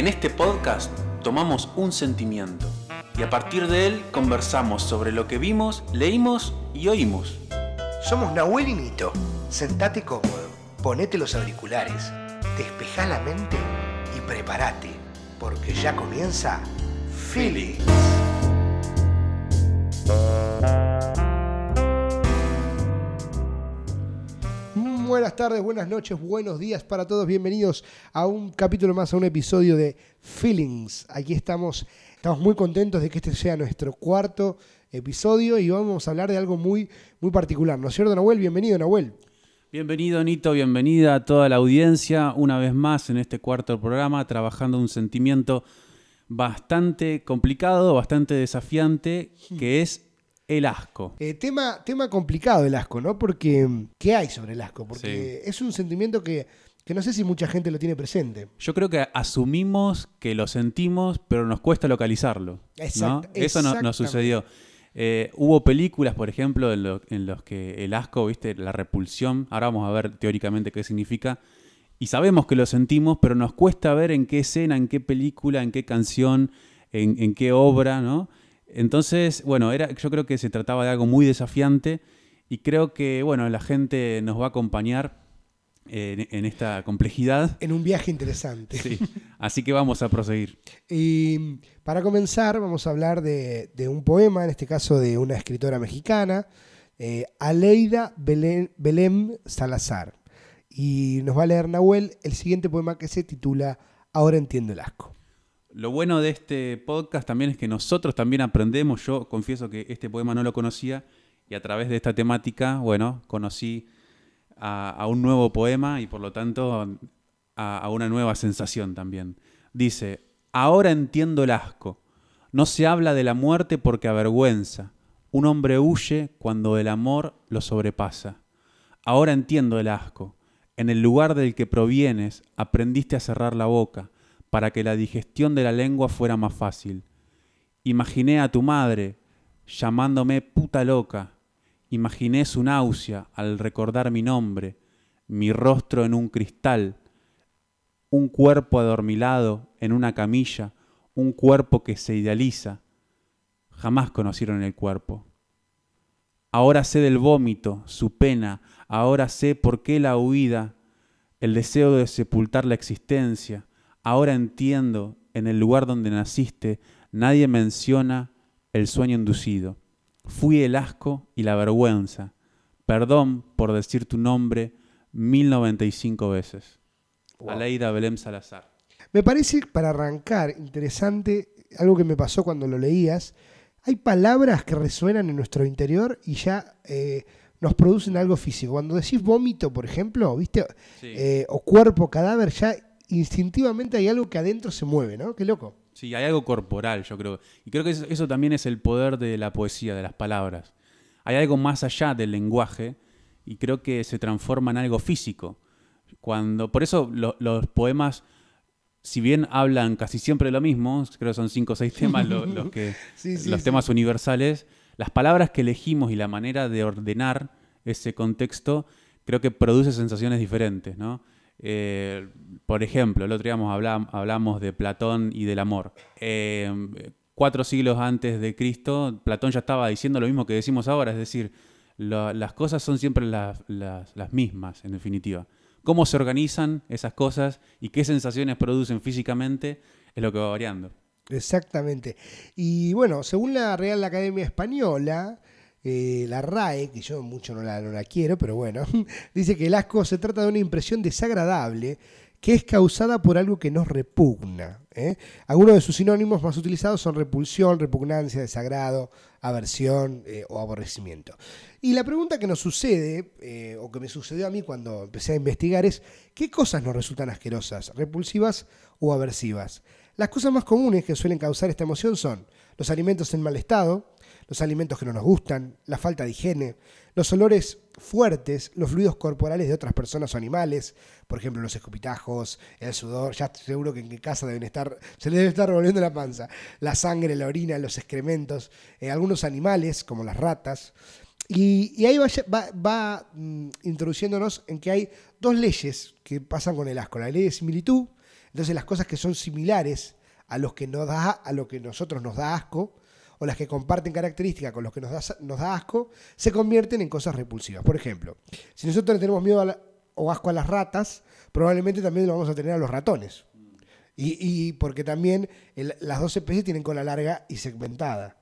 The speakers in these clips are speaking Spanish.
En este podcast tomamos un sentimiento y a partir de él conversamos sobre lo que vimos, leímos y oímos. Somos Nahuel y Nito. Sentate cómodo, ponete los auriculares, despejá la mente y prepárate, porque ya comienza Feelings. Buenas tardes, buenas noches, buenos días para todos. Bienvenidos a un capítulo más, a un episodio de Feelings. Aquí estamos, estamos muy contentos de que este sea nuestro cuarto episodio y vamos a hablar de algo muy, muy particular. ¿No es cierto, Nahuel? Bienvenido, Nahuel. Bienvenido, Nito, bienvenida a toda la audiencia. Una vez más en este cuarto programa, trabajando un sentimiento bastante complicado, bastante desafiante, que es el asco. Eh, tema, tema complicado el asco, ¿no? Porque, ¿qué hay sobre el asco? Porque es un sentimiento que, no sé si mucha gente lo tiene presente. Yo creo que asumimos que lo sentimos, pero nos cuesta localizarlo. Exacto, Eso no, nos sucedió. Eh, hubo películas, por ejemplo, en, los que el asco, viste, la repulsión, ahora vamos a ver teóricamente qué significa, y sabemos que lo sentimos, pero nos cuesta ver en qué escena, en qué película, en qué canción, en, en qué obra, ¿no? Entonces, bueno, era, yo creo que se trataba de algo muy desafiante y creo que, bueno, la gente nos va a acompañar en, esta complejidad. En un viaje interesante. Sí, así que vamos a proseguir. Y para comenzar, vamos a hablar de, un poema, en este caso de una escritora mexicana, eh, Aleida Belém Salazar. Y nos va a leer Nahuel el siguiente poema que se titula Ahora entiendo el asco. Lo bueno de este podcast también es que nosotros también aprendemos. Yo confieso que este poema no lo conocía y a través de esta temática, bueno, conocí a, un nuevo poema y por lo tanto a, una nueva sensación también. Dice, ahora entiendo el asco. No se habla de la muerte porque avergüenza. Un hombre huye cuando el amor lo sobrepasa. Ahora entiendo el asco. En el lugar del que provienes aprendiste a cerrar la boca para que la digestión de la lengua fuera más fácil. Imaginé a tu madre llamándome puta loca. Imaginé su náusea al recordar mi nombre, mi rostro en un cristal, un cuerpo adormilado en una camilla, un cuerpo que se idealiza. Jamás conocieron el cuerpo. Ahora sé del vómito, su pena, ahora sé por qué la huida, el deseo de sepultar la existencia, Ahora entiendo, en el lugar donde naciste, nadie menciona el sueño inducido. Fui el asco y la vergüenza. Perdón por decir tu nombre 1095 veces. Aleida Belém Salazar. Me parece, para arrancar, interesante algo que me pasó cuando lo leías. Hay palabras que resuenan en nuestro interior y ya eh, nos producen algo físico. Cuando decís vómito, por ejemplo, ¿viste? Eh, o cuerpo, cadáver, ya instintivamente hay algo que adentro se mueve, ¿no? Qué loco. Sí, hay algo corporal, yo creo. Y creo que eso, también es el poder de la poesía, de las palabras. Hay algo más allá del lenguaje y creo que se transforma en algo físico. Cuando, por eso los poemas, si bien hablan casi siempre de lo mismo, creo que son cinco o seis temas los, que, los temas universales, las palabras que elegimos y la manera de ordenar ese contexto creo que produce sensaciones diferentes, ¿no? Eh, por ejemplo, el otro día hablamos, de Platón y del amor. Eh, cuatro siglos antes de Cristo, Platón ya estaba diciendo lo mismo que decimos ahora, es decir, las cosas son siempre las, mismas, en definitiva. Cómo se organizan esas cosas y qué sensaciones producen físicamente es lo que va variando. Exactamente. Y bueno, según la Real Academia Española, eh, la RAE, que yo mucho no la, no la quiero, pero bueno, dice que el asco se trata de una impresión desagradable que es causada por algo que nos repugna. ¿eh? Algunos de sus sinónimos más utilizados son repulsión, repugnancia, desagrado, aversión eh, o aborrecimiento. Y la pregunta que nos sucede, o que me sucedió a mí cuando empecé a investigar, es ¿qué cosas nos resultan asquerosas, repulsivas o aversivas? Las cosas más comunes que suelen causar esta emoción son los alimentos en mal estado, los alimentos que no nos gustan, la falta de higiene, los olores fuertes, los fluidos corporales de otras personas o animales, por ejemplo los escupitajos, el sudor, ya seguro que en casa deben estar, se les debe estar revolviendo la panza, la sangre, la orina, los excrementos, eh, algunos animales como las ratas. Y, ahí va, va, mm, introduciéndonos en que hay dos leyes que pasan con el asco, la ley de similitud, Entonces las cosas que son similares a los que nos da, a lo que nosotros nos da asco, o las que comparten características con los que nos da, asco, se convierten en cosas repulsivas. Por ejemplo, si nosotros le tenemos miedo o asco a las ratas, probablemente también lo vamos a tener a los ratones. Y, porque también las dos especies tienen cola larga y segmentada.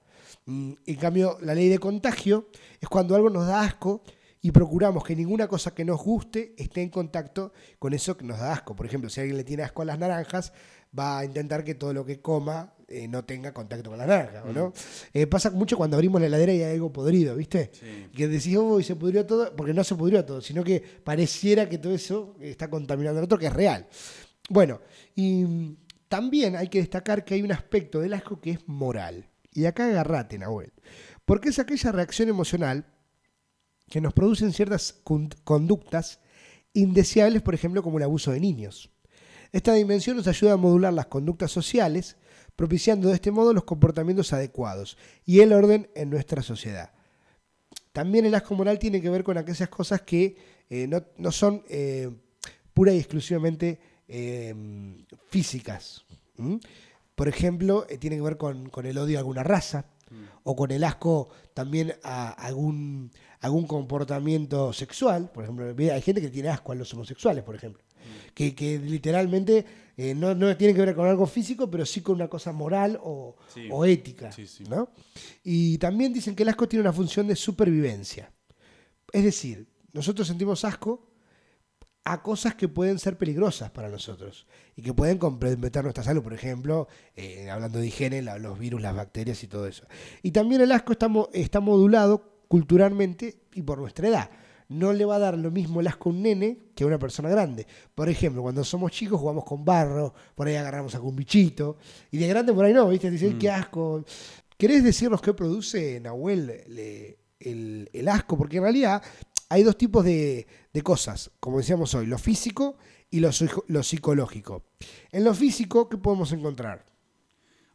Mm, en cambio, la ley de contagio es cuando algo nos da asco y procuramos que ninguna cosa que nos guste esté en contacto con eso que nos da asco. Por ejemplo, si alguien le tiene asco a las naranjas, va a intentar que todo lo que coma eh, no tenga contacto con la naranja, no? Mm. Eh, pasa mucho cuando abrimos la heladera y hay algo podrido, ¿viste? Que decís, oh, y se pudrió todo, porque no se pudrió todo, sino que pareciera que todo eso está contaminando al otro, que es real. Bueno, y también hay que destacar que hay un aspecto del asco que es moral. Y acá agarrate, Nahuel. Porque es aquella reacción emocional que nos producen ciertas conductas indeseables, por ejemplo, como el abuso de niños. Esta dimensión nos ayuda a modular las conductas sociales, propiciando de este modo los comportamientos adecuados y el orden en nuestra sociedad. También el asco moral tiene que ver con aquellas cosas que eh, no, son eh, pura y exclusivamente Em, físicas. Por ejemplo, eh, tiene que ver con, el odio a alguna raza o con el asco también a algún, algún comportamiento sexual. Por ejemplo, hay gente que tiene asco a los homosexuales, por ejemplo. Que, literalmente eh, no, tiene que ver con algo físico, pero sí con una cosa moral o, ética. Y también dicen que el asco tiene una función de supervivencia. Es decir, nosotros sentimos asco a cosas que pueden ser peligrosas para nosotros y que pueden comprometer nuestra salud, por ejemplo, eh, hablando de higiene, los virus, las bacterias y todo eso. Y también el asco está, está modulado culturalmente y por nuestra edad. No le va a dar lo mismo el asco a un nene que a una persona grande. Por ejemplo, cuando somos chicos jugamos con barro, por ahí agarramos algún bichito, y de grande por ahí no, ¿viste? Dicen, mm. qué asco. ¿Querés decirnos qué produce, Nahuel, el, el asco? Porque en realidad hay dos tipos de, cosas, como decíamos hoy, lo físico y lo, psicológico. En lo físico, ¿qué podemos encontrar?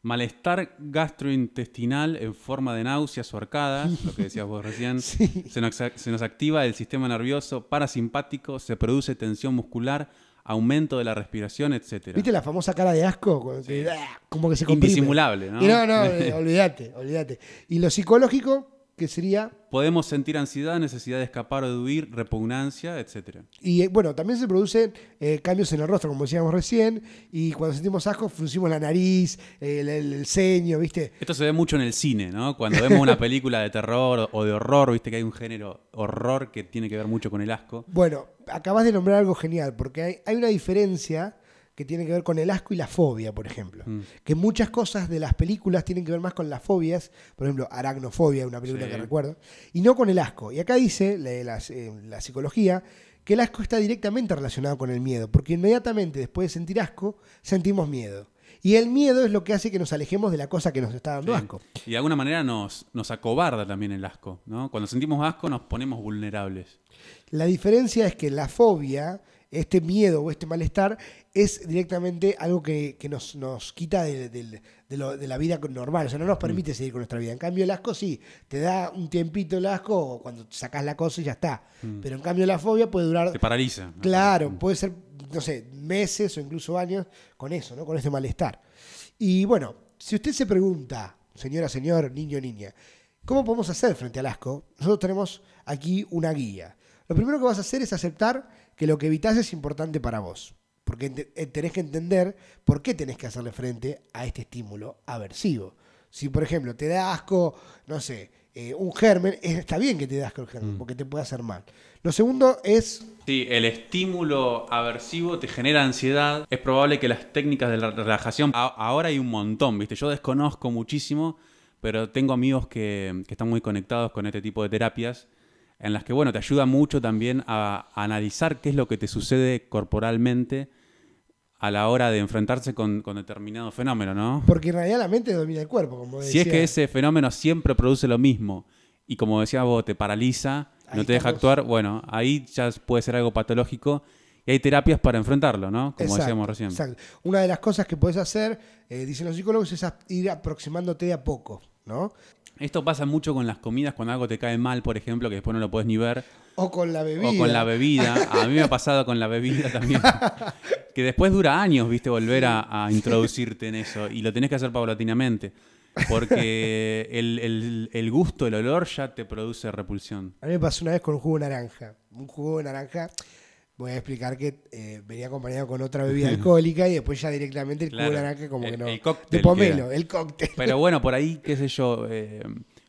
Malestar gastrointestinal en forma de náuseas o arcadas, lo que decías vos recién. Se, nos, activa el sistema nervioso parasimpático, se produce tensión muscular, aumento de la respiración, etc. ¿Viste la famosa cara de asco? ¡ah! Como que se comprime. Indisimulable, ¿no? no, no, eh, olvídate, olvídate. Y lo psicológico, que sería... Podemos sentir ansiedad, necesidad de escapar o de huir, repugnancia, etc. Y eh, bueno, también se producen eh, cambios en el rostro, como decíamos recién, y cuando sentimos asco, fruncimos la nariz, el, ceño, ¿viste? Esto se ve mucho en el cine, ¿no? Cuando vemos una película de terror o de horror, ¿viste? Que hay un género horror que tiene que ver mucho con el asco. Bueno, acabas de nombrar algo genial, porque hay, hay una diferencia que tiene que ver con el asco y la fobia, por ejemplo. Mm. Que muchas cosas de las películas tienen que ver más con las fobias, por ejemplo, Aracnofobia, una película que recuerdo, y no con el asco. Y acá dice la, eh, la, psicología que el asco está directamente relacionado con el miedo, porque inmediatamente después de sentir asco, sentimos miedo. Y el miedo es lo que hace que nos alejemos de la cosa que nos está dando asco. Y de alguna manera nos, nos acobarda también el asco. ¿no? Cuando sentimos asco nos ponemos vulnerables. La diferencia es que la fobia este miedo o este malestar es directamente algo que, nos, nos, quita de, la vida normal, o sea, no nos permite mm. seguir con nuestra vida. En cambio, el asco sí, te da un tiempito el asco cuando sacas la cosa y ya está. Mm. Pero en cambio, la fobia puede durar. Te paraliza. Claro, mm. puede ser, no sé, meses o incluso años con eso, ¿no? Con este malestar. Y bueno, si usted se pregunta, señora, señor, niño, niña, ¿cómo podemos hacer frente al asco? Nosotros tenemos aquí una guía. Lo primero que vas a hacer es aceptar que lo que evitas es importante para vos. Porque eh, tenés que entender por qué tenés que hacerle frente a este estímulo aversivo. Si, por ejemplo, te da asco, no sé, eh, un germen, está bien que te da asco el germen, mm. porque te puede hacer mal. Lo segundo es... Sí, el estímulo aversivo te genera ansiedad. Es probable que las técnicas de la relajación, ahora hay un montón, ¿viste? Yo desconozco muchísimo, pero tengo amigos que, que están muy conectados con este tipo de terapias en las que, bueno, te ayuda mucho también a, analizar qué es lo que te sucede corporalmente a la hora de enfrentarse con, determinado fenómeno, ¿no? Porque en realidad la mente domina el cuerpo, como decía. Si es que ese fenómeno siempre produce lo mismo y como decías vos, te paraliza, no te deja actuar, bueno, ahí ya puede ser algo patológico y hay terapias para enfrentarlo, ¿no? Como decíamos recién. Exacto. Una de las cosas que puedes hacer, eh, dicen los psicólogos, es ir aproximándote de a poco, ¿no? Esto pasa mucho con las comidas, cuando algo te cae mal, por ejemplo, que después no lo puedes ni ver. O con la bebida. O con la bebida. A mí me ha pasado con la bebida también. Que después dura años, viste, volver a, a introducirte en eso. Y lo tenés que hacer paulatinamente. Porque el, el- el gusto, el olor ya te produce repulsión. A mí me pasó una vez con un jugo de naranja. Un jugo de naranja, voy a explicar que eh, venía acompañado con otra bebida alcohólica y después ya directamente el de Claro. naranja como que no. el cóctel de pomelo, el cóctel. Pero bueno, por ahí, qué sé yo, eh,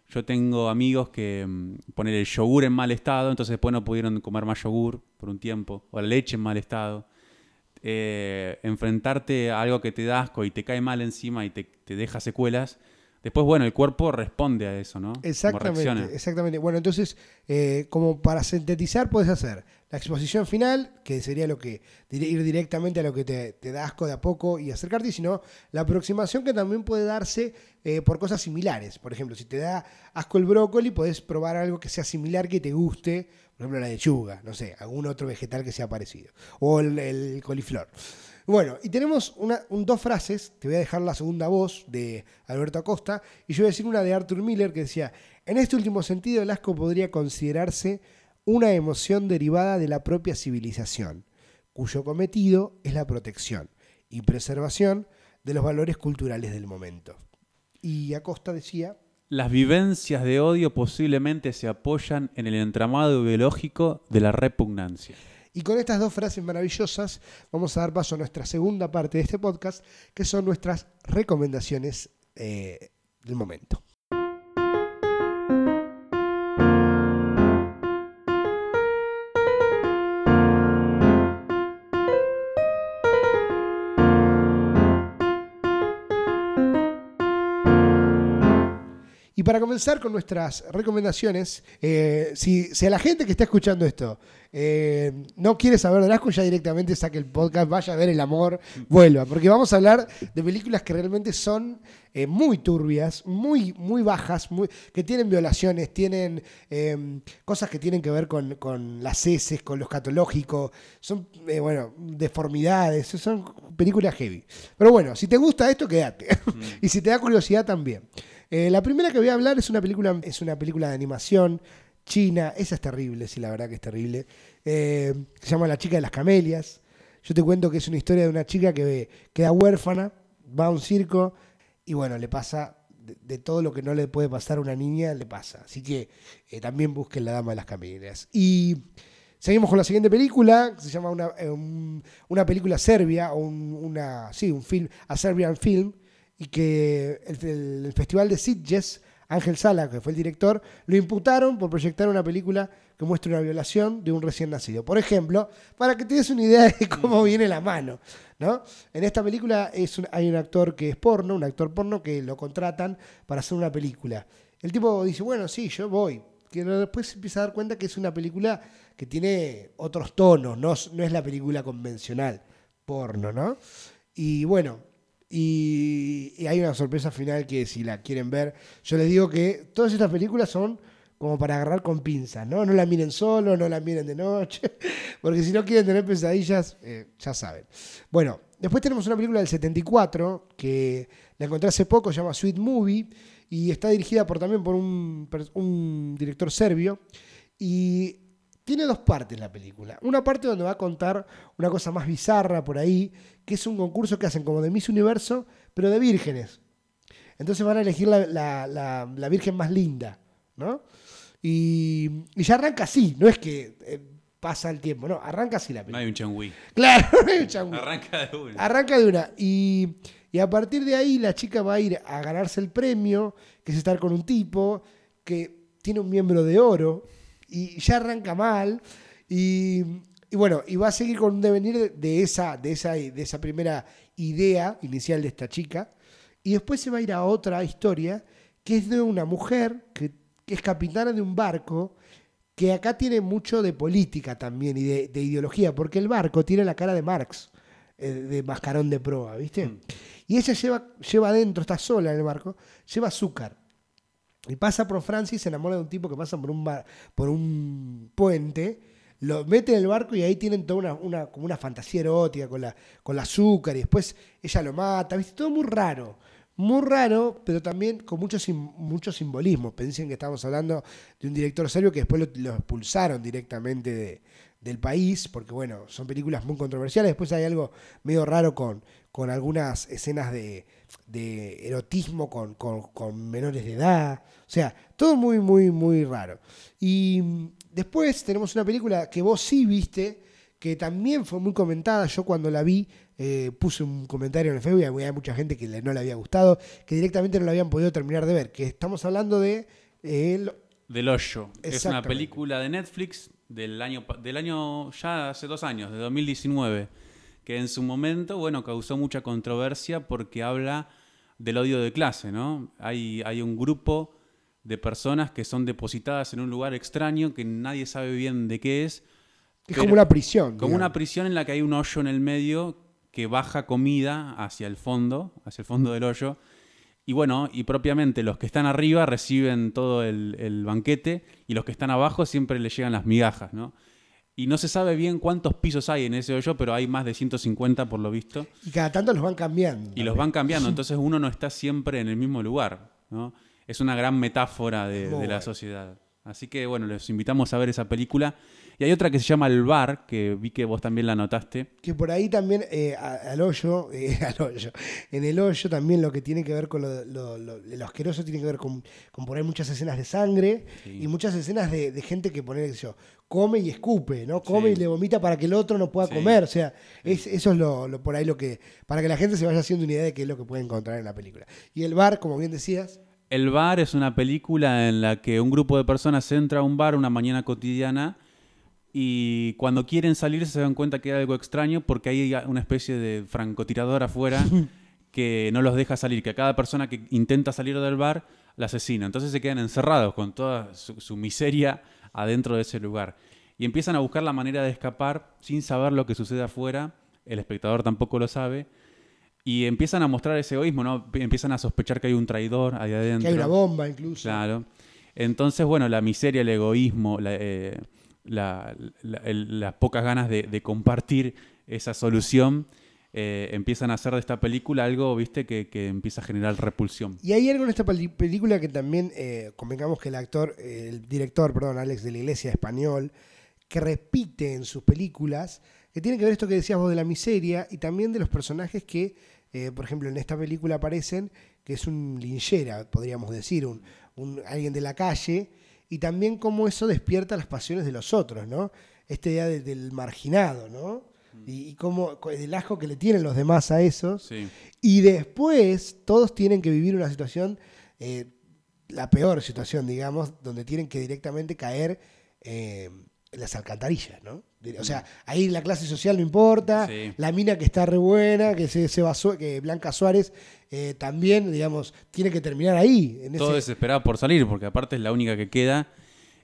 yo tengo amigos que mm, ponen el yogur en mal estado, entonces después no pudieron comer más yogur por un tiempo, o la leche en mal estado. Eh, enfrentarte a algo que te da asco y te cae mal encima y te, te deja secuelas, después, bueno, el cuerpo responde a eso, ¿no? Exactamente, exactamente. Bueno, entonces, eh, como para sintetizar, puedes hacer la exposición final, que sería lo que ir directamente a lo que te, te da asco de a poco y acercarte, y si no, la aproximación que también puede darse eh, por cosas similares. Por ejemplo, si te da asco el brócoli, podés probar algo que sea similar, que te guste, por ejemplo, la lechuga, no sé, algún otro vegetal que sea parecido, o el, el coliflor. Bueno, y tenemos una, un- dos frases, te voy a dejar la segunda voz de Alberto Acosta, y yo voy a decir una de Arthur Miller que decía, en este último sentido el asco podría considerarse una emoción derivada de la propia civilización, cuyo cometido es la protección y preservación de los valores culturales del momento. Y Acosta decía, Las vivencias de odio posiblemente se apoyan en el entramado biológico de la repugnancia. Y con estas dos frases maravillosas vamos a dar paso a nuestra segunda parte de este podcast, que son nuestras recomendaciones eh, del momento. Para comenzar con nuestras recomendaciones, eh, si, si a la gente que está escuchando esto eh, no quiere saber del asco, ya directamente saque el podcast, vaya a ver el amor, vuelva. Porque vamos a hablar de películas que realmente son eh, muy turbias, muy, muy bajas, que tienen violaciones, tienen cosas que tienen que ver con, las heces, con lo escatológico, son, bueno, deformidades, son películas heavy. Pero bueno, si te gusta esto, quédate. y si te da curiosidad, también. Eh, la primera que voy a hablar es una película, es una película de animación china. Esa es terrible, sí, la verdad que es terrible. Eh, se llama La chica de las camelias. Yo te cuento que es una historia de una chica que queda huérfana, va a un circo y bueno, le pasa de, todo lo que no le puede pasar a una niña, le pasa. Así que eh, también busquen La Dama de las Camelias. Y seguimos con la siguiente película, que se llama una, un- una película serbia, o un, una, sí, un film, a Serbian Film, y que el, Festival de Sitges, Ángel Sala, que fue el director, lo imputaron por proyectar una película que muestra una violación de un recién nacido. Por ejemplo, para que te des una idea de cómo viene la mano. ¿no? En esta película es un- hay un actor que es porno, un actor porno que lo contratan para hacer una película. El tipo dice, bueno, sí, yo voy. Que después se empieza a dar cuenta que es una película que tiene otros tonos, no, no es la película convencional porno, ¿no? Y bueno, y, hay una sorpresa final que si la quieren ver, yo les digo que todas estas películas son como para agarrar con pinzas, ¿no? No la miren solo, no la miren de noche, porque si no quieren tener pesadillas, eh, ya saben. Bueno, después tenemos una película del 74 que la encontré hace poco, se llama Sweet Movie, y está dirigida por, también por un, un director serbio, y tiene dos partes la película. Una parte donde va a contar una cosa más bizarra por ahí, que es un concurso que hacen como de Miss Universo, pero de vírgenes. Entonces van a elegir la, la- la- la virgen más linda, ¿no? Y, y ya arranca así, no es que eh, pasa el tiempo, no, arranca así la No película. hay un changui. Claro, no hay un changüí. Arranca de una. Arranca de una. Y, y a partir de ahí la chica va a ir a ganarse el premio, que es estar con un tipo que tiene un miembro de oro y ya arranca mal. Y, y bueno, y va a seguir con un devenir de, esa, de, esa, de esa primera idea inicial de esta chica. Y después se va a ir a otra historia, que es de una mujer que, que es capitana de un barco que acá tiene mucho de política también y de, de ideología, porque el barco tiene la cara de Marx, eh, de mascarón de proa, ¿viste? Mm. Y ella lleva, lleva adentro, está sola en el barco, lleva azúcar. Y pasa por Francia se enamora de un tipo que pasa por un, bar- por un puente, lo mete en el barco y ahí tienen toda una, una- como una fantasía erótica con la, con el azúcar y después ella lo mata, ¿viste? Todo muy raro. Muy raro, pero también con mucho, sim- mucho simbolismo. Piensen que estamos hablando de un director serbio que después lo, expulsaron directamente de, del país, porque bueno, son películas muy controversiales. Después hay algo medio raro con, con algunas escenas de, de erotismo con, con, con, menores de edad. O sea, todo muy, muy, muy raro. Y después tenemos una película que vos sí viste, que también fue muy comentada. Yo cuando la vi eh, puse un comentario en el Facebook y había mucha gente que no le había gustado, que directamente no la habían podido terminar de ver. Que estamos hablando de... Eh, del Hoyo. Es una película de Netflix del año, del año ya hace dos años, de 2019, que en su momento, bueno, causó mucha controversia porque habla del odio de clase, ¿no? Hay, hay un grupo de personas que son depositadas en un lugar extraño que nadie sabe bien de qué es. Es como una prisión. Como una prisión en la que hay un hoyo en el medio que baja comida hacia el fondo, hacia el fondo del hoyo. Y bueno, y propiamente los que están arriba reciben todo el, banquete y los que están abajo siempre les llegan las migajas, ¿no? Y no se sabe bien cuántos pisos hay en ese hoyo, pero hay más de 150 por lo visto. Y cada tanto los van cambiando. Y los van cambiando, entonces uno no está siempre en el mismo lugar, ¿no? Es una gran metáfora de, de la sociedad. Así que bueno, les invitamos a ver esa película. Y hay otra que se llama El Bar, que vi que vos también la notaste. Que por ahí también, eh, al hoyo, eh, al hoyo, en el hoyo también lo que tiene que ver con lo, lo, asqueroso tiene que ver con, poner muchas escenas de sangre y muchas escenas de, gente que pone, yo, come y escupe, ¿no? Come y le vomita para que el otro no pueda comer. O sea, es, eso es lo, por ahí lo que, para que la gente se vaya haciendo una idea de qué es lo que puede encontrar en la película. Y El Bar, como bien decías... El Bar es una película en la que un grupo de personas entra a un bar una mañana cotidiana y cuando quieren salir se dan cuenta que hay algo extraño porque hay una especie de francotirador afuera que no los deja salir, que a cada persona que intenta salir del bar la asesina. Entonces se quedan encerrados con toda su, miseria adentro de ese lugar. Y empiezan a buscar la manera de escapar sin saber lo que sucede afuera. El espectador tampoco lo sabe. Y empiezan a mostrar ese egoísmo, ¿no? Empiezan a sospechar que hay un traidor ahí adentro. Que hay una bomba incluso. Claro. Entonces, bueno, la miseria, el egoísmo, la, eh, las pocas ganas de, compartir esa solución, eh, empiezan a hacer de esta película algo, viste, que, empieza a generar repulsión. Y hay algo en esta película que también, eh, convengamos que el actor, el director, perdón, Alex de la Iglesia español, que repite en sus películas, que tiene que ver esto que decías vos de la miseria y también de los personajes que, eh, por ejemplo, en esta película aparecen, que es un linchera, podríamos decir, un alguien de la calle, y también cómo eso despierta las pasiones de los otros, ¿no? Esta idea del marginado, ¿no? Mm. Y, cómo el asco que le tienen los demás a esos. Y después todos tienen que vivir una situación, eh, la peor situación, digamos, donde tienen que directamente caer eh, las alcantarillas, ¿no? O sea, ahí la clase social no importa, la mina que está re buena, que se, se basó, que Blanca Suárez eh, también, digamos, tiene que terminar ahí. En Todo desesperado por salir, porque aparte es la única que queda.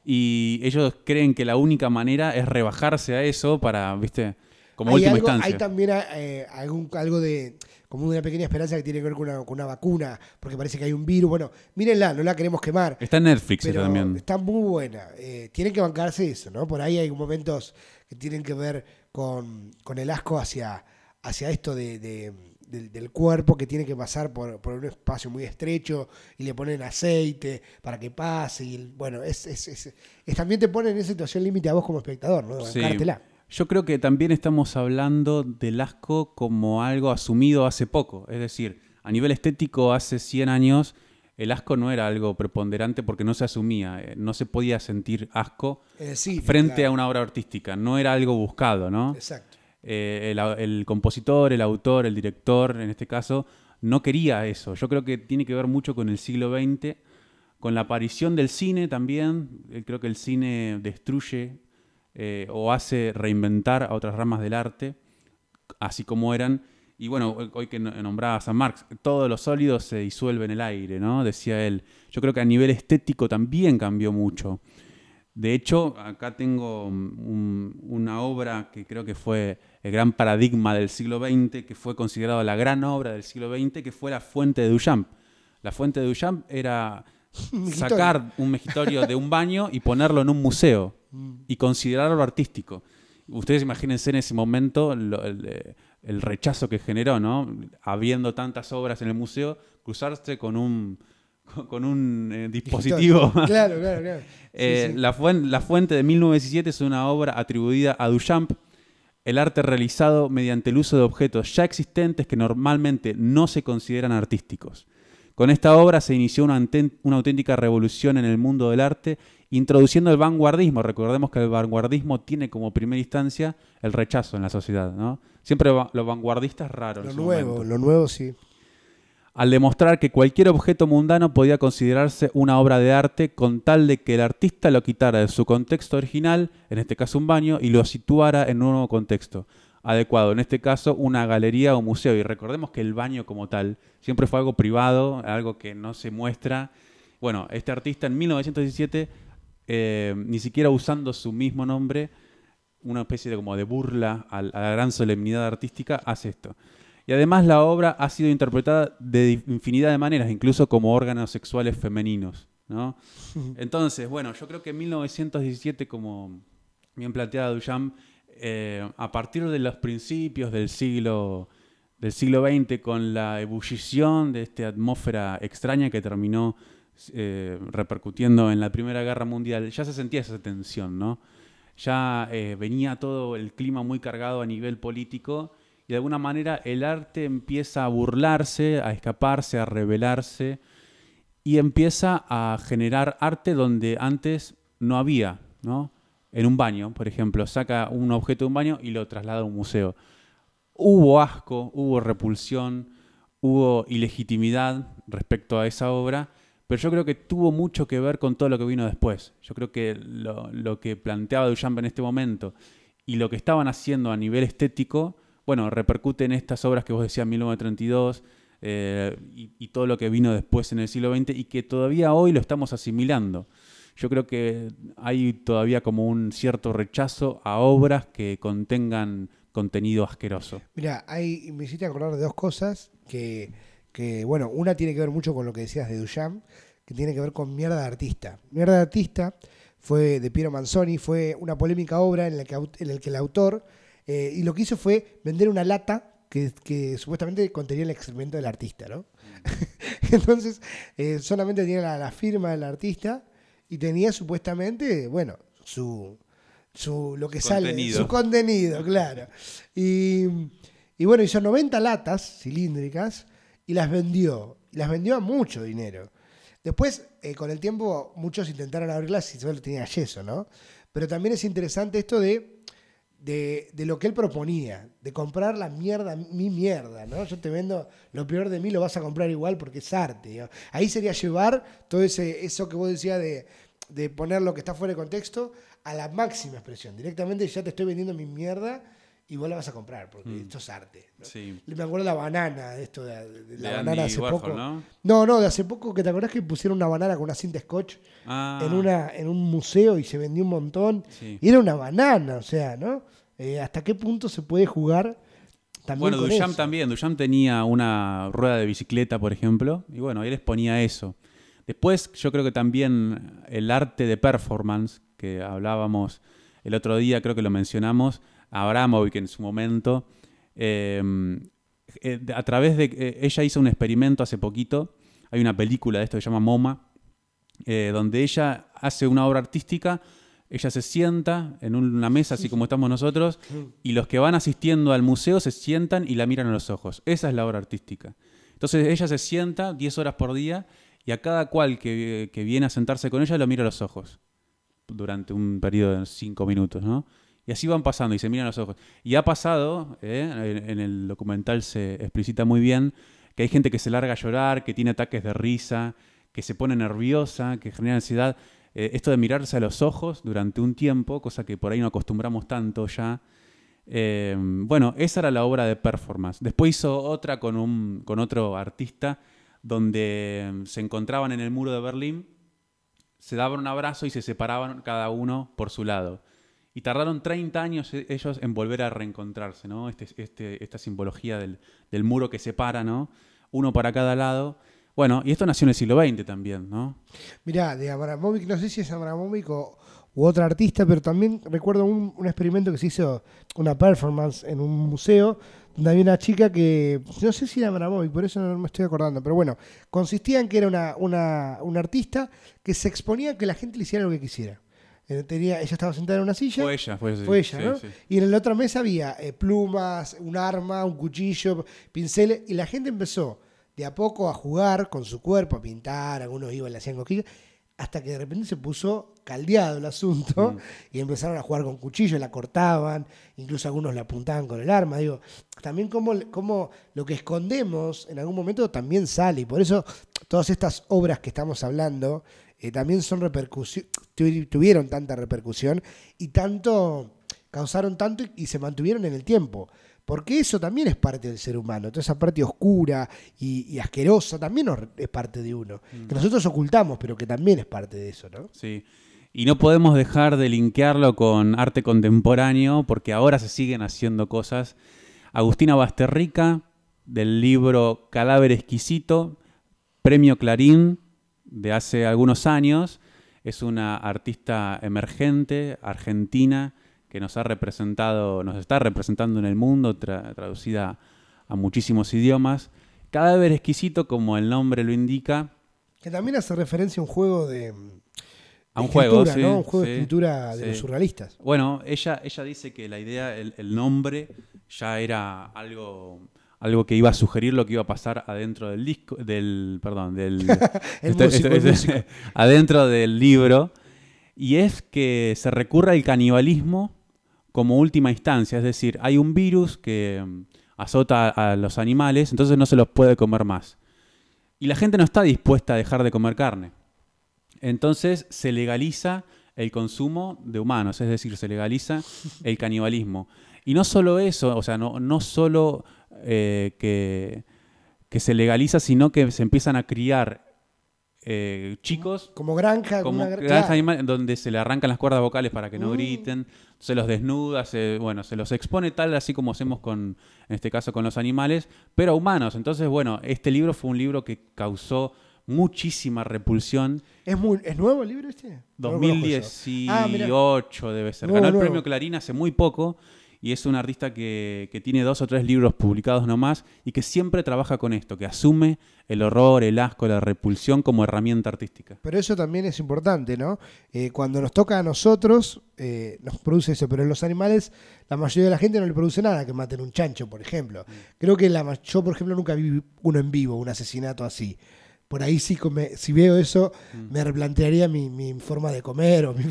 Y ellos creen que la única manera es rebajarse a eso para, viste, como última instancia. Hay también eh, algún, algo de como una pequeña esperanza que tiene que ver con una, vacuna, porque parece que hay un virus. Bueno, mírenla, no la queremos quemar. Está en Netflix también. Está muy buena. Eh, tienen que bancarse eso, ¿no? Por ahí hay momentos que tienen que ver con, el asco hacia, hacia esto de, del, cuerpo que tiene que pasar por, un espacio muy estrecho y le ponen aceite para que pase. Y bueno, es, es, es, también te ponen en esa situación límite a vos como espectador, ¿no? Bancártela. Yo creo que también estamos hablando del asco como algo asumido hace poco. Es decir, a nivel estético, hace 100 años, el asco no era algo preponderante porque no se asumía, eh, no se podía sentir asco eh, frente a una obra artística, no era algo buscado, ¿no? Exacto. Eh, el, compositor, el autor, el director, en este caso, no quería eso. Yo creo que tiene que ver mucho con el siglo XX, con la aparición del cine también. Creo que el cine destruye eh, o hace reinventar a otras ramas del arte, así como eran. Y bueno, hoy que nombraba a Marx, todos los sólidos se disuelven en el aire, ¿no? Decía él. Yo creo que a nivel estético también cambió mucho. De hecho, acá tengo una obra que creo que fue el gran paradigma del siglo XX, que fue considerada la gran obra del siglo XX, que fue La Fuente de Duchamp. La Fuente de Duchamp era sacar un mejitorio de un baño y ponerlo en un museo y considerarlo artístico. Ustedes imagínense en ese momento eh, el, rechazo que generó, ¿no? Habiendo tantas obras en el museo, cruzarse con un, con un eh, dispositivo. claro, claro, claro. Eh, la, la, fuente de 1917 es una obra atribuida a Duchamp, el arte realizado mediante el uso de objetos ya existentes que normalmente no se consideran artísticos. Con esta obra se inició una, una auténtica revolución en el mundo del arte, introduciendo el vanguardismo. Recordemos que el vanguardismo tiene como primera instancia el rechazo en la sociedad. ¿no? Siempre los vanguardistas raros. Lo nuevo, lo nuevo sí al demostrar que cualquier objeto mundano podía considerarse una obra de arte con tal de que el artista lo quitara de su contexto original, en este caso un baño, y lo situara en un nuevo contexto adecuado, en este caso una galería o museo. Y recordemos que el baño como tal siempre fue algo privado, algo que no se muestra. Bueno, este artista en 1917, eh, ni siquiera usando su mismo nombre, una especie de como de burla a la gran solemnidad artística, hace esto. Y además la obra ha sido interpretada de infinidad de maneras, incluso como órganos sexuales femeninos. ¿no? Entonces, bueno, yo creo que en 1917, como bien planteaba Duchamp, eh, a partir de los principios del siglo, del siglo XX, con la ebullición de esta atmósfera extraña que terminó eh, repercutiendo en la Primera Guerra Mundial, ya se sentía esa tensión, ¿no? Ya eh, venía todo el clima muy cargado a nivel político y de alguna manera el arte empieza a burlarse, a escaparse, a rebelarse y empieza a generar arte donde antes no había, ¿no? En un baño, por ejemplo, saca un objeto de un baño y lo traslada a un museo. Hubo asco, hubo repulsión, hubo ilegitimidad respecto a esa obra, pero yo creo que tuvo mucho que ver con todo lo que vino después. Yo creo que lo, que planteaba Duchamp en este momento y lo que estaban haciendo a nivel estético bueno, repercute en estas obras que vos decías, 1932, eh, y, todo lo que vino después en el siglo XX y que todavía hoy lo estamos asimilando. Yo creo que hay todavía como un cierto rechazo a obras que contengan contenido asqueroso. Mira, hay, me hiciste acordar de dos cosas que, que, bueno, una tiene que ver mucho con lo que decías de Duchamp, que tiene que ver con Mierda de Artista. Mierda de Artista fue de Piero Manzoni, fue una polémica obra en la que, en la que el autor eh, y lo que hizo fue vender una lata que, supuestamente contenía el excremento del artista, ¿no? Mm. Entonces, eh, solamente tenía la, firma del artista y tenía supuestamente, bueno, su, su lo que sale, su contenido, claro. Y, bueno, hizo 90 latas cilíndricas y las vendió. Y las vendió a mucho dinero. Después, eh, con el tiempo, muchos intentaron abrirlas y solo tenía yeso, ¿no? Pero también es interesante esto de de, lo que él proponía, de comprar la mierda, mi mierda, ¿no? Yo te vendo lo peor de mí, lo vas a comprar igual porque es arte. Ahí sería llevar todo ese, eso que vos decías de, poner lo que está fuera de contexto a la máxima expresión. Directamente ya te estoy vendiendo mi mierda y vos la vas a comprar, porque mm. esto es arte. Me acuerdo la banana, de esto de, la banana hace poco. ¿no? ¿no? de hace poco que te acordás que pusieron una banana con una cinta scotch ah. en, una, en un museo y se vendió un montón. Y era una banana, o sea, ¿no? Eh, ¿Hasta qué punto se puede jugar? También bueno, Duchamp también. Duchamp tenía una rueda de bicicleta, por ejemplo, y bueno, él exponía eso. Después, yo creo que también el arte de performance, que hablábamos el otro día, creo que lo mencionamos, Abramovic en su momento, eh, eh, a través de... Eh, ella hizo un experimento hace poquito, hay una película de esto que se llama MoMA, donde ella hace una obra artística, ella se sienta en una mesa así como estamos nosotros, y los que van asistiendo al museo se sientan y la miran a los ojos. Esa es la obra artística. Entonces ella se sienta 10 horas por día y a cada cual que, que viene a sentarse con ella lo mira a los ojos durante un periodo de 5 minutos, ¿no? Y así van pasando y se miran los ojos. Y ha pasado, ¿eh? en, el documental se explicita muy bien, que hay gente que se larga a llorar, que tiene ataques de risa, que se pone nerviosa, que genera ansiedad. Eh, esto de mirarse a los ojos durante un tiempo, cosa que por ahí no acostumbramos tanto ya. Eh, bueno, esa era la obra de performance. Después hizo otra con, un, con otro artista donde se encontraban en el muro de Berlín, se daban un abrazo y se separaban cada uno por su lado. Y tardaron 30 años e-, ellos en volver a reencontrarse, ¿no? Este, este, esta simbología del, muro que separa, ¿no? Uno para cada lado. Bueno, y esto nació en el siglo XX también, ¿no? Mirá, de Abramovic, no sé si es Abramovic o, u otra artista, pero también recuerdo un, experimento que se hizo, una performance en un museo, donde había una chica que, no sé si era Abramovic, por eso no me estoy acordando, pero bueno, consistía en que era una, una artista que se exponía a que la gente le hiciera lo que quisiera. Tenía, ella estaba sentada en una silla. Fue ella, fue, Fue ella, sí, ¿no? sí. Y en la otra mesa había eh, plumas, un arma, un cuchillo, pinceles, y la gente empezó de a poco a jugar con su cuerpo, a pintar, algunos iban, le hacían cosquillas, hasta que de repente se puso caldeado el asunto Mm. y empezaron a jugar con cuchillos, la cortaban, incluso algunos la apuntaban con el arma. Digo, también como, como lo que escondemos en algún momento también sale, y por eso todas estas obras que estamos hablando eh, también son repercusión, tuvieron tanta repercusión y tanto causaron tanto y, y se mantuvieron en el tiempo. Porque eso también es parte del ser humano. Toda esa parte oscura y, y asquerosa también es parte de uno. Que nosotros ocultamos, pero que también es parte de eso, ¿no? Sí. Y no podemos dejar de linkearlo con arte contemporáneo, porque ahora se siguen haciendo cosas. Agustina Basterrica, del libro Cadáver Exquisito, premio Clarín de hace algunos años. Es una artista emergente, argentina, que nos ha representado, nos está representando en el mundo, tra- traducida a muchísimos idiomas. Cadáver Exquisito, como el nombre lo indica, Que también hace referencia a un juego de. a un juego, sí, ¿no? Un juego de escritura de sí. los surrealistas. Bueno, ella, ella dice que la idea, el, el nombre, ya era algo, algo que iba a sugerir lo que iba a pasar adentro del disco, del, perdón, del El este- músico, este- músico. adentro del libro, y es que se recurre al canibalismo como última instancia, es decir, hay un virus que mm, azota a los animales, entonces no se los puede comer más. Y la gente no está dispuesta a dejar de comer carne. Entonces se legaliza el consumo de humanos, es decir, se legaliza el canibalismo. Y no solo eso, o sea, no, no solo eh, que, que se legaliza, sino que se empiezan a criar eh, chicos Como granja, como una gra- granja claro. animal, donde se le arrancan las cuerdas vocales para que no Mm. griten, se los desnuda, se, bueno, se los expone tal así como hacemos con, en este caso con los animales, pero a humanos. Entonces, bueno, este libro fue un libro que causó muchísima repulsión. ¿Es, muy, ¿Es nuevo el libro este? No lo conozco eso. Ah, mirá. 2018 debe ser. Nuevo, Ganó el nuevo. premio Clarín hace muy poco y es un artista que, que tiene dos o tres libros publicados nomás y que siempre trabaja con esto, que asume el horror, el asco, la repulsión como herramienta artística. Pero eso también es importante, ¿no? Eh, cuando nos toca a nosotros, eh, nos produce eso, pero en los animales, la mayoría de la gente no le produce nada que maten un chancho, por ejemplo. Creo que la, yo, por ejemplo, nunca vi uno en vivo, un asesinato así. Por ahí sí, come- si veo eso, me replantearía mi, mi forma de comer o mi,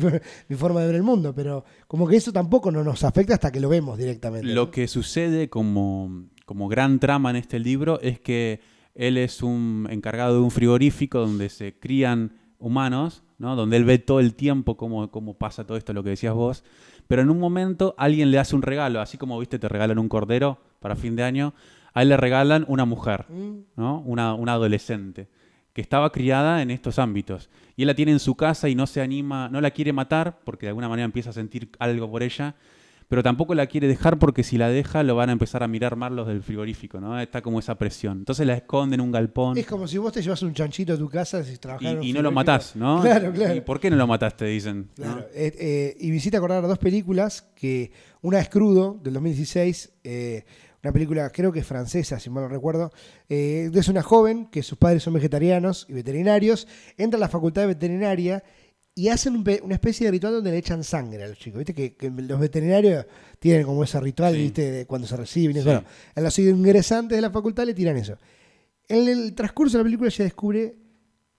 mi forma de ver el mundo, pero como que eso tampoco no nos afecta hasta que lo vemos directamente. Lo ¿no? que sucede como, como gran trama en este libro es que él es un encargado de un frigorífico donde se crían humanos, ¿no? donde él ve todo el tiempo cómo, cómo pasa todo esto, lo que decías vos, pero en un momento alguien le hace un regalo, así como viste te regalan un cordero para fin de año, a él le regalan una mujer, Mm. ¿no? una, una adolescente que estaba criada en estos ámbitos. Y él la tiene en su casa y no se anima, no la quiere matar porque de alguna manera empieza a sentir algo por ella, pero tampoco la quiere dejar porque si la deja lo van a empezar a mirar mal los del frigorífico, ¿no? Está como esa presión. Entonces la esconde en un galpón Es como si vos te llevas un chanchito a tu casa si y, y no lo matás, ¿no? Claro, claro. ¿Y por qué no lo mataste? Dicen. ¿no? Claro, eh, eh, y visita acordar dos películas, que una es Crudo, del 2016, eh, una película creo que es francesa, si mal no recuerdo, eh, es una joven que sus padres son vegetarianos y veterinarios, entra a la facultad de veterinaria y hacen un una especie de ritual donde le echan sangre a los chicos. Viste que, que los veterinarios tienen como ese ritual, Sí. viste, de cuando se reciben. Sí. Bueno, a los ingresantes de la facultad le tiran eso. En el transcurso de la película ella descubre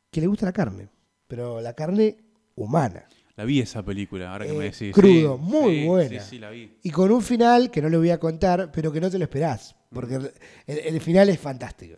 que le gusta la carne, pero la carne humana. La vi esa película, ahora que me Eh, decís. crudo, Sí, muy sí, buena. Sí, sí, la vi. Y con un final que no le voy a contar, pero que no te lo esperás, porque el, el final es fantástico.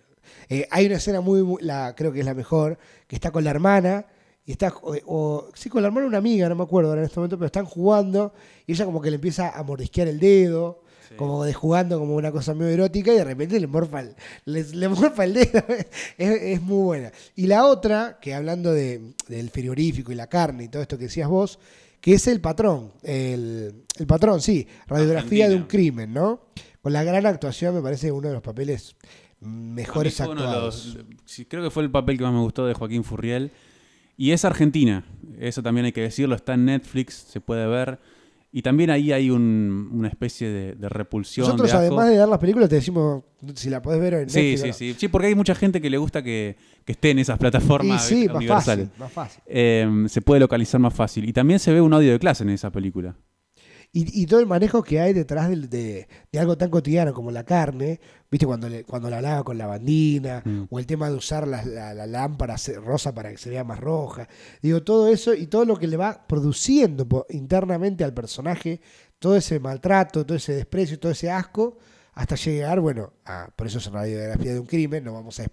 Eh, hay una escena muy, muy- la, creo que es la mejor, que está con la hermana, y está, o, o- sí, con la hermana una amiga, no me acuerdo ahora en este momento, pero están jugando, y ella como que le empieza a mordisquear el dedo, Sí. como de jugando como una cosa medio erótica, y de repente le morfa el, le, le morfa el dedo. es, es muy buena. Y la otra, que hablando de- del frigorífico y la carne y todo esto que decías vos, que es el patrón, el, el patrón, sí, radiografía de un crimen, ¿no? Con la gran actuación me parece uno de los papeles mejores actuados. los- creo que fue el papel que más me gustó de Joaquín Furriel. Y es argentina, eso también hay que decirlo, está en Netflix, se puede ver. Y también ahí hay un- una especie de, de repulsión. Nosotros, de además de dar las películas, te decimos si la podés ver en Sí, Netflix o sí, no. sí, sí. porque hay mucha gente que le gusta que, que esté en esas plataformas Y sí, más fácil, más fácil. Eh, se puede localizar más fácil. Y también se ve un audio de clase en esa película. Y, y todo el manejo que hay detrás del- de, de algo tan cotidiano como la carne, viste cuando, le- cuando la lava con lavandina, Mm. o el tema de usar la, la- la lámpara rosa para que se vea más roja. Digo, todo eso y todo lo que le va produciendo internamente al personaje, todo ese maltrato, todo ese desprecio, todo ese asco, hasta llegar, bueno, por eso es una radiografía de un crimen, no vamos a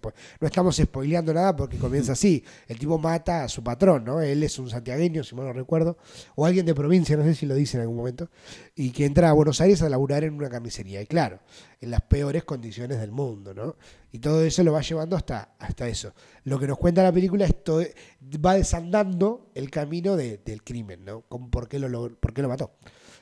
no estamos spoileando nada porque comienza así. El tipo mata a su patrón, ¿no? Él es un santiagueño, si mal no recuerdo, o alguien de provincia, no sé si lo dice en algún momento, y que entra a Buenos Aires a laburar en una camisería. Y claro, en las peores condiciones del mundo, ¿no? Y todo eso lo va llevando hasta, hasta eso. Lo que nos cuenta la película es todo, va desandando el camino de- del crimen, ¿no? Por, qué lo, por qué lo mató.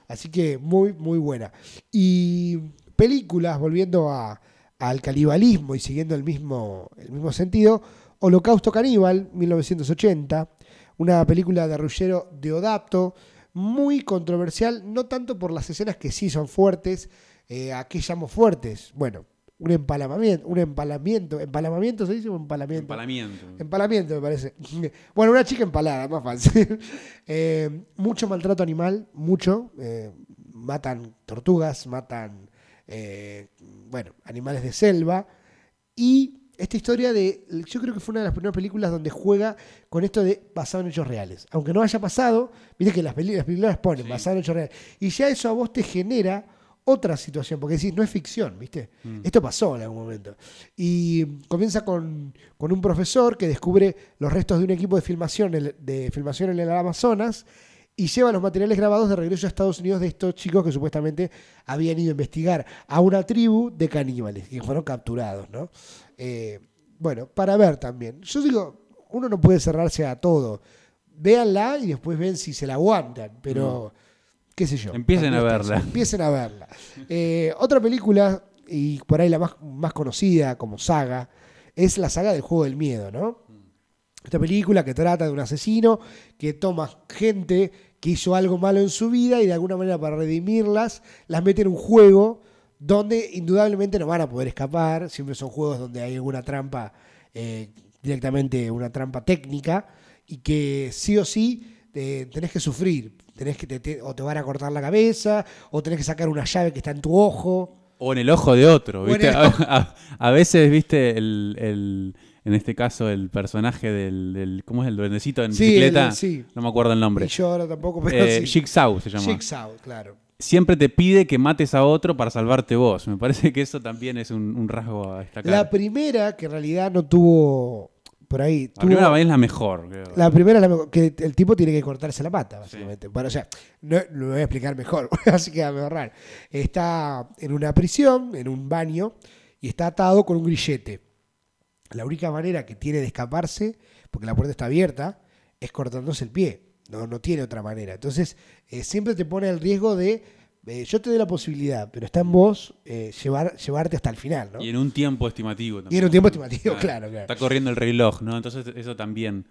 Así que muy, muy buena. Y películas, volviendo a- al canibalismo y siguiendo el mismo, el mismo sentido, Holocausto Caníbal, 1980, una película de Ruggero Deodato, muy controversial, no tanto por las escenas que sí son fuertes, eh, ¿a qué llamo fuertes? Bueno, un empalamiento, un empalamiento, ¿empalamamiento se dice o empalamiento? Empalamiento. Empalamiento, me parece. Bueno, una chica empalada, más fácil. Eh, mucho maltrato animal, mucho. eh, matan tortugas, matan, eh, bueno, animales de selva. Y esta historia de, yo creo que fue una de las primeras películas donde juega con esto de basado en hechos reales. Aunque no haya pasado, viste que las, peli- las películas ponen Sí. basado en hechos reales. Y ya eso a vos te genera otra situación, porque decís, no es ficción, ¿viste? Mm. Esto pasó en algún momento. Y comienza con, con un profesor que descubre los restos de un equipo de filmación, de filmación en el Amazonas y lleva los materiales grabados de regreso a Estados Unidos de estos chicos que supuestamente habían ido a investigar a una tribu de caníbales que fueron capturados, ¿no? Eh, bueno, para ver también. Yo digo, uno no puede cerrarse a todo. Véanla y después ven si se la aguantan, pero qué sé yo. Empiecen a verla. Empiecen a verla. Eh, otra película, y por ahí la más, más conocida como saga, es la saga del juego del miedo, ¿no? Esta película que trata de un asesino que toma gente que hizo algo malo en su vida y de alguna manera para redimirlas las mete en un juego donde indudablemente no van a poder escapar. Siempre son juegos donde hay alguna trampa, eh, directamente una trampa técnica y que sí o sí eh, tenés que sufrir. Tenés que te- te- o te van a cortar la cabeza o tenés que sacar una llave que está en tu ojo. O en el ojo de otro, ¿viste? A, ojo. a- a veces, ¿viste? El, el- en este caso, el personaje del, del- ¿Cómo es? El duendecito en Sí, bicicleta. el- sí. No me acuerdo el nombre. Y yo ahora tampoco, pero Eh, sí. Jigsaw se llama. Jigsaw, claro. Siempre te pide que mates a otro para salvarte vos. Me parece que eso también es un, un rasgo a destacar. La primera, que en realidad no tuvo por ahí. La tuvo- primera es la mejor. creo. la primera es la mejor, que el tipo tiene que cortarse la pata, básicamente. Bueno, o sea, no, lo voy a explicar mejor, así que a ahorrar. Está en una prisión, en un baño, y está atado con un grillete. La única manera que tiene de escaparse, porque la puerta está abierta, es cortándose el pie. No, no tiene otra manera. Entonces, eh, siempre te pone el riesgo de. eh, yo te doy la posibilidad, pero está en vos eh, llevar, llevarte hasta el final, ¿no? Y en un tiempo estimativo también. Y en un tiempo estimativo, claro, claro. Está corriendo el reloj, ¿no? Entonces eso también.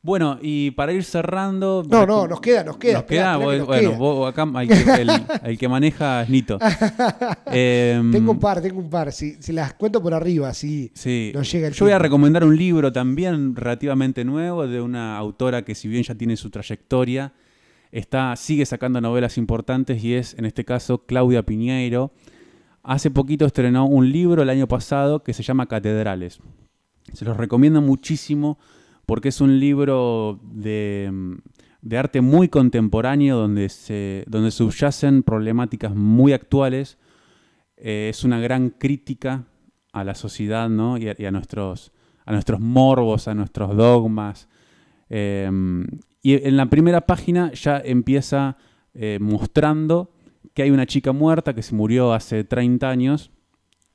Bueno, y para ir cerrando... No, no, nos queda, nos queda. Nos queda, que nos bueno, queda. vos acá el que, el- el que maneja es Nito. Em, Tengo un par, tengo un par. Si, si las cuento por arriba, sí. Sí. nos llega el Yo voy a recomendar un libro también relativamente nuevo de una autora que si bien ya tiene su trayectoria, está, sigue sacando novelas importantes y es en este caso Claudia Piñeiro. Hace poquito estrenó un libro el año pasado que se llama Catedrales. Se los recomiendo muchísimo porque es un libro de, arte muy contemporáneo donde, se, donde subyacen problemáticas muy actuales. Eh, es una gran crítica a la sociedad ¿no? y, a, nuestros, a nuestros morbos, a nuestros dogmas. Eh, y en la primera página ya empieza eh, mostrando que hay una chica muerta que se murió hace 30 años,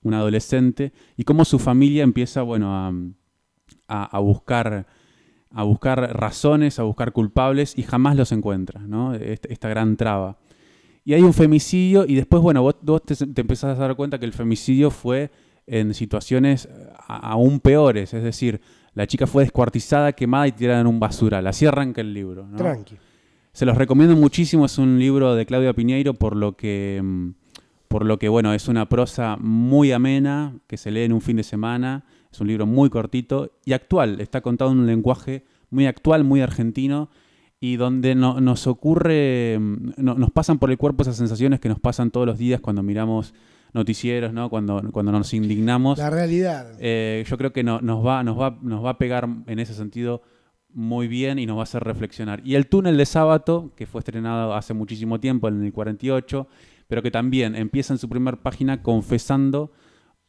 una adolescente, y cómo su familia empieza bueno, a- a buscar, a buscar razones, a buscar culpables y jamás los encuentra, ¿no? Esta, esta gran traba. Y hay un femicidio y después, bueno, vos, vos te, te empezás a dar cuenta que el femicidio fue en situaciones aún peores, es decir, La chica fue descuartizada, quemada y tirada en un basural. Así arranca el libro. ¿no? Tranqui. Se los recomiendo muchísimo, es un libro de Claudia Piñeiro por lo que, por lo que bueno, es una prosa muy amena, que se lee en un fin de semana, es un libro muy cortito y actual, está contado en un lenguaje muy actual, muy argentino y donde no- nos ocurre, mm, no- nos pasan por el cuerpo esas sensaciones que nos pasan todos los días cuando miramos noticieros, ¿no? cuando, cuando nos indignamos. La realidad. Eh, yo creo que no- nos, va, nos, va, nos va a pegar en ese sentido muy bien y nos va a hacer reflexionar. Y el túnel de sábado, que fue estrenado hace muchísimo tiempo, en el 48, pero que también empieza en su primera página confesando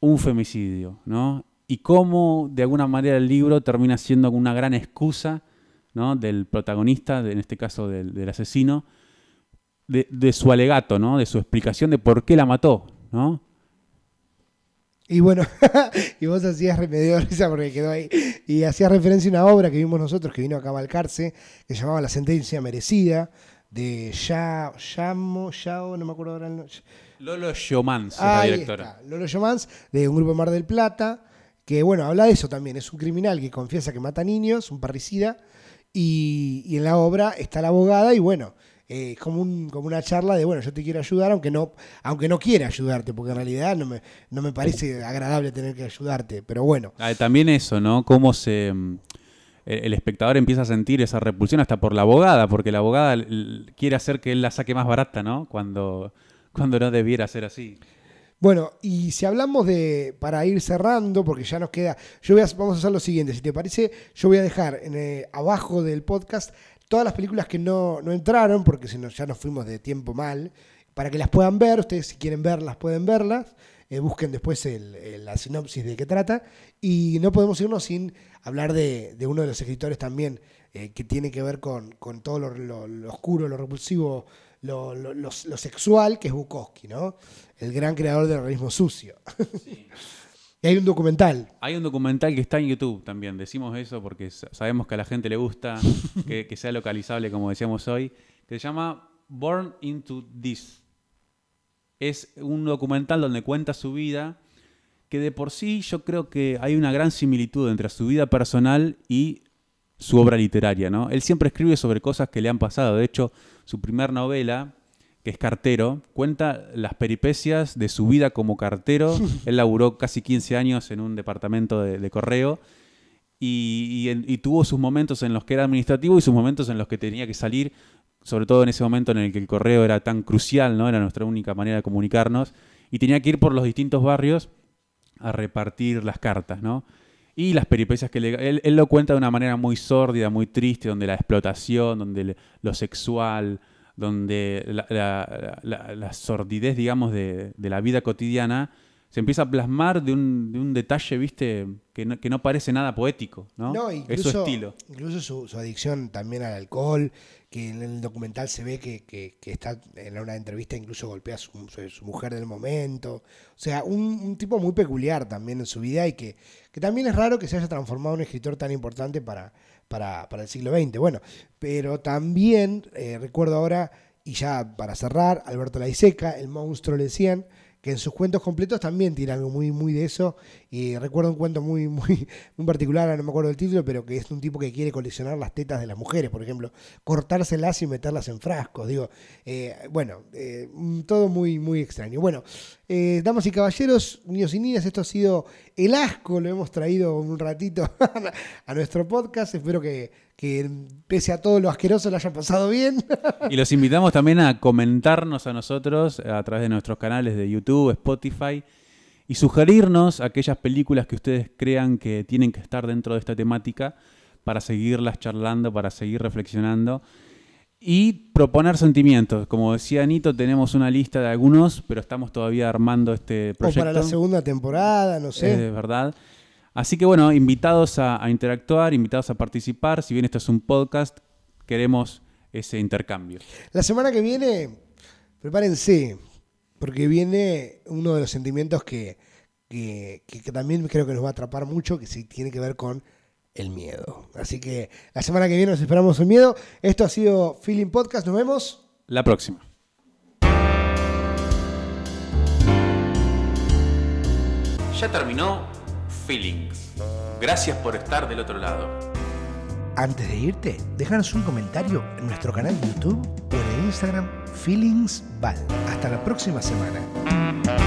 un femicidio, ¿no? Y cómo de alguna manera el libro termina siendo una gran excusa, ¿no? Del protagonista, de- en este caso del, del asesino, de, de su alegato, ¿no? De su explicación de por qué la mató, ¿no? Y bueno, y vos hacías remedio risa porque quedó ahí. Y hacías referencia a una obra que vimos nosotros que vino a cabalcarse, que se llamaba La sentencia merecida, de Ya, Yamo, Yao, no me acuerdo ahora el nombre. Lolo Shomans, es la Ahí directora. está, Lolo Yomans, de un grupo de Mar del Plata, que bueno, habla de eso también. Es un criminal que confiesa que mata niños, un parricida, y, y en la obra está la abogada y bueno, eh, es como, un, como una charla de, bueno, yo te quiero ayudar, aunque no, aunque no quiera ayudarte, porque en realidad no me, no me parece agradable tener que ayudarte, pero bueno. Ah, También eso, ¿no? Cómo se. mm, El espectador empieza a sentir esa repulsión hasta por la abogada, porque la abogada quiere hacer que él la saque más barata, ¿no? Cuando, cuando no debiera ser así. Bueno, y si hablamos de, para ir cerrando, porque ya nos queda, yo voy a, vamos a hacer lo siguiente, si te parece, yo voy a dejar en, eh, abajo del podcast todas las películas que no, no entraron, porque si no, ya nos fuimos de tiempo mal, para que las puedan ver, ustedes si quieren verlas pueden verlas, eh, busquen después el- la sinopsis de qué trata, y no podemos irnos sin hablar de, de uno de los escritores también, eh, que tiene que ver con, con todo lo, lo- lo oscuro, lo repulsivo, lo, lo- lo- lo sexual, que es Bukowski, ¿no? El gran creador del realismo sucio. y hay un documental. Hay un documental que está en YouTube también, decimos eso porque sa- sabemos que a la gente le gusta que, que sea localizable, como decíamos hoy, que se llama Born into This. Es un documental donde cuenta su vida, que de por sí yo creo que hay una gran similitud entre su vida personal y su obra literaria, ¿no? Él siempre escribe sobre cosas que le han pasado. De hecho, su primer novela, que es Cartero, cuenta las peripecias de su vida como cartero. Él laburó casi 15 años en un departamento de, de correo y, y tuvo sus momentos en los que era administrativo y sus momentos en los que tenía que salir, sobre todo en ese momento en el que el correo era tan crucial, ¿no? Era nuestra única manera de comunicarnos y tenía que ir por los distintos barrios a repartir las cartas, ¿no? Y las peripecias que le, él, él lo cuenta de una manera muy sórdida, muy triste, donde la explotación, donde lo sexual, donde la, la- la- la sordidez, digamos, de, de la vida cotidiana se empieza a plasmar de un, de un detalle, viste, que no, que no parece nada poético, ¿no? No, es incluso, su estilo. Incluso su, su adicción también al alcohol, que en el documental se ve que, que- que está en una entrevista, incluso golpea a su, su- su mujer del momento. O sea, un, un tipo muy peculiar también en su vida y que, que también es raro que se haya transformado en un escritor tan importante para, para, para el siglo XX. Bueno, pero también eh, recuerdo ahora, y ya para cerrar, Alberto Laiseca, el monstruo le decían, que en sus cuentos completos también tiene algo muy, muy de eso. Y recuerdo un cuento muy, muy, muy particular, no me acuerdo del título, pero que es un tipo que quiere coleccionar las tetas de las mujeres, por ejemplo, cortárselas y meterlas en frascos. Digo, eh, bueno, eh, todo muy, muy extraño. Bueno, eh, damas y caballeros, niños y niñas, esto ha sido el asco, lo hemos traído un ratito a nuestro podcast. Espero que, que pese a todo lo asqueroso lo hayan pasado bien. Y los invitamos también a comentarnos a nosotros a través de nuestros canales de YouTube, Spotify, y sugerirnos aquellas películas que ustedes crean que tienen que estar dentro de esta temática para seguirlas charlando, para seguir reflexionando. Y proponer sentimientos. Como decía Anito, tenemos una lista de algunos, pero estamos todavía armando este o proyecto. para la segunda temporada, no sé. Es verdad. Así que bueno, invitados a, a interactuar, invitados a participar. Si bien esto es un podcast, queremos ese intercambio. La semana que viene, prepárense, porque viene uno de los sentimientos que, que, que- que también creo que nos va a atrapar mucho, que sí tiene que ver con el miedo. Así que la semana que viene nos esperamos el miedo. Esto ha sido Feeling Podcast, nos vemos. La próxima. Ya terminó Feelings. Gracias por estar del otro lado. Antes de irte, déjanos un comentario en nuestro canal de YouTube o en el Instagram Feelingsval. Hasta la próxima semana.